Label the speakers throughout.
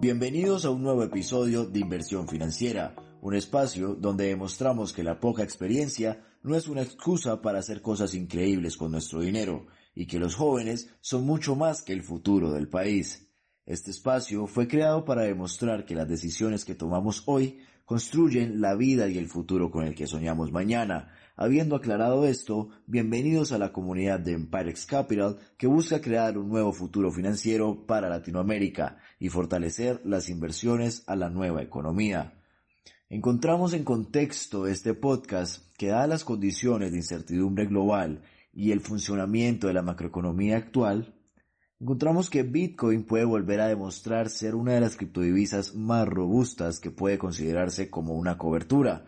Speaker 1: Bienvenidos a un nuevo episodio de Inversión Financiera, un espacio donde demostramos que la poca experiencia no es una excusa para hacer cosas increíbles con nuestro dinero y que los jóvenes son mucho más que el futuro del país. Este espacio fue creado para demostrar que las decisiones que tomamos hoy construyen la vida y el futuro con el que soñamos mañana. Habiendo aclarado esto, bienvenidos a la comunidad de Empirex Capital que busca crear un nuevo futuro financiero para Latinoamérica y fortalecer las inversiones a la nueva economía. Encontramos en contexto este podcast que dadas las condiciones de incertidumbre global y el funcionamiento de la macroeconomía actual, encontramos que Bitcoin puede volver a demostrar ser una de las criptodivisas más robustas que puede considerarse como una cobertura,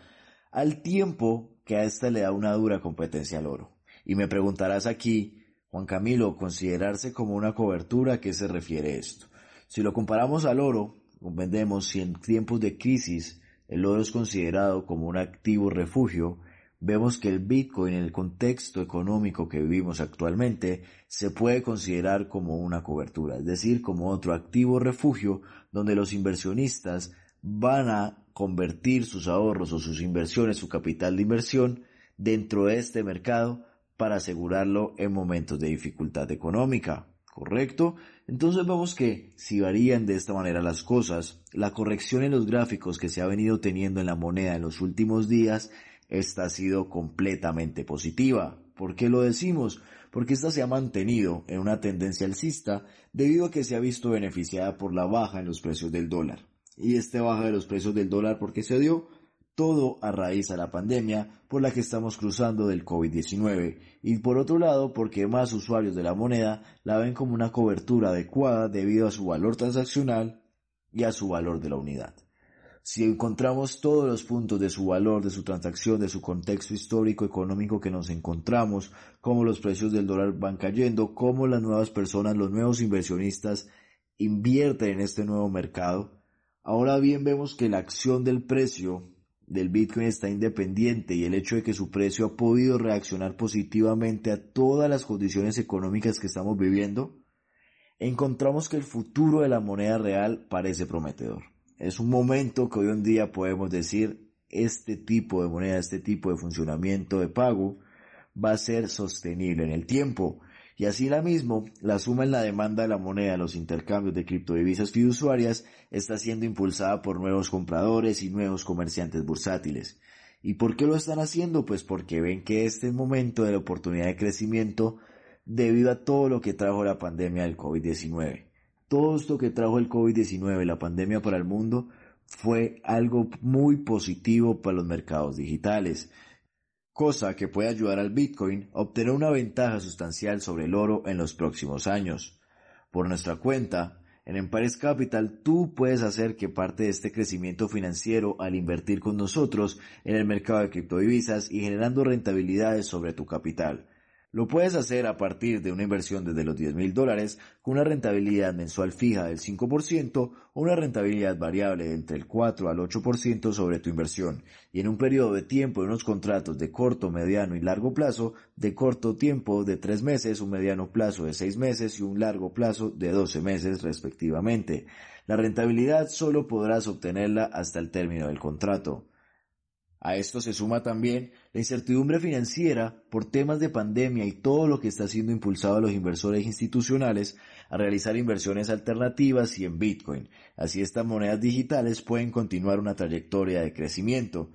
Speaker 1: al tiempo que a esta le da una dura competencia al oro. Y me preguntarás aquí, Juan Camilo, considerarse como una cobertura, ¿a qué se refiere esto? Si lo comparamos al oro, comprendemos si en tiempos de crisis el oro es considerado como un activo refugio, vemos que el Bitcoin en el contexto económico que vivimos actualmente se puede considerar como una cobertura, es decir, como otro activo refugio donde los inversionistas van a convertir sus ahorros o sus inversiones, su capital de inversión dentro de este mercado para asegurarlo en momentos de dificultad económica. ¿Correcto? Entonces vemos que si varían de esta manera las cosas, la corrección en los gráficos que se ha venido teniendo en la moneda en los últimos días esta ha sido completamente positiva. ¿Por qué lo decimos? Porque esta se ha mantenido en una tendencia alcista debido a que se ha visto beneficiada por la baja en los precios del dólar. Y este baja de los precios del dólar porque se dio todo a raíz de la pandemia por la que estamos cruzando del COVID-19 y por otro lado porque más usuarios de la moneda la ven como una cobertura adecuada debido a su valor transaccional y a su valor de la unidad. Si encontramos todos los puntos de su valor, de su transacción, de su contexto histórico, económico que nos encontramos, cómo los precios del dólar van cayendo, cómo las nuevas personas, los nuevos inversionistas invierten en este nuevo mercado, ahora bien vemos que la acción del precio del Bitcoin está independiente y el hecho de que su precio ha podido reaccionar positivamente a todas las condiciones económicas que estamos viviendo, encontramos que el futuro de la moneda real parece prometedor. Es un momento que hoy en día podemos decir este tipo de moneda, este tipo de funcionamiento de pago va a ser sostenible en el tiempo. Y así la mismo, la suma en la demanda de la moneda, los intercambios de criptodivisas fiduciarias, está siendo impulsada por nuevos compradores y nuevos comerciantes bursátiles. ¿Y por qué lo están haciendo? Pues porque ven que este es el momento de la oportunidad de crecimiento debido a todo lo que trajo la pandemia del COVID-19 todo esto que trajo el COVID-19, la pandemia para el mundo, fue algo muy positivo para los mercados digitales, cosa que puede ayudar al Bitcoin a obtener una ventaja sustancial sobre el oro en los próximos años. Por nuestra cuenta, en Empires Capital tú puedes hacer que parte de este crecimiento financiero al invertir con nosotros en el mercado de criptodivisas y generando rentabilidades sobre tu capital. Lo puedes hacer a partir de una inversión desde los 10 mil dólares con una rentabilidad mensual fija del 5% o una rentabilidad variable entre el 4 al 8% sobre tu inversión y en un periodo de tiempo de unos contratos de corto, mediano y largo plazo, de corto tiempo de 3 meses, un mediano plazo de 6 meses y un largo plazo de 12 meses respectivamente. La rentabilidad solo podrás obtenerla hasta el término del contrato. A esto se suma también la incertidumbre financiera por temas de pandemia y todo lo que está siendo impulsado a los inversores institucionales a realizar inversiones alternativas y en Bitcoin. Así estas monedas digitales pueden continuar una trayectoria de crecimiento.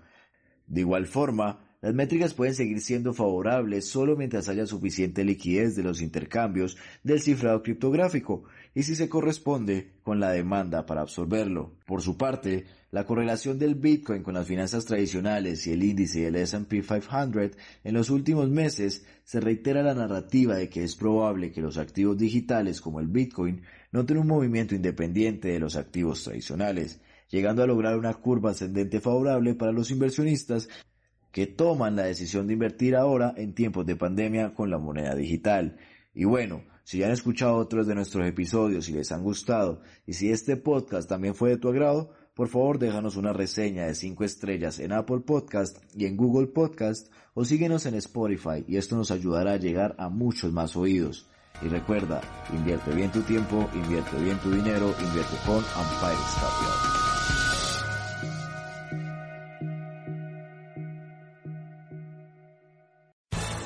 Speaker 1: De igual forma, Las métricas pueden seguir siendo favorables solo mientras haya suficiente liquidez de los intercambios del cifrado criptográfico y si se corresponde con la demanda para absorberlo. Por su parte, la correlación del Bitcoin con las finanzas tradicionales y el índice del S&P 500 en los últimos meses se reitera la narrativa de que es probable que los activos digitales como el Bitcoin noten un movimiento independiente de los activos tradicionales, llegando a lograr una curva ascendente favorable para los inversionistas que toman la decisión de invertir ahora en tiempos de pandemia con la moneda digital. Y bueno, si ya han escuchado otros de nuestros episodios y les han gustado, y si este podcast también fue de tu agrado, por favor déjanos una reseña de 5 estrellas en Apple Podcast y en Google Podcast o síguenos en Spotify y esto nos ayudará a llegar a muchos más oídos. Y recuerda, invierte bien tu tiempo, invierte bien tu dinero, invierte con Empire Capital.